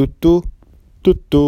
Tutu, tutu.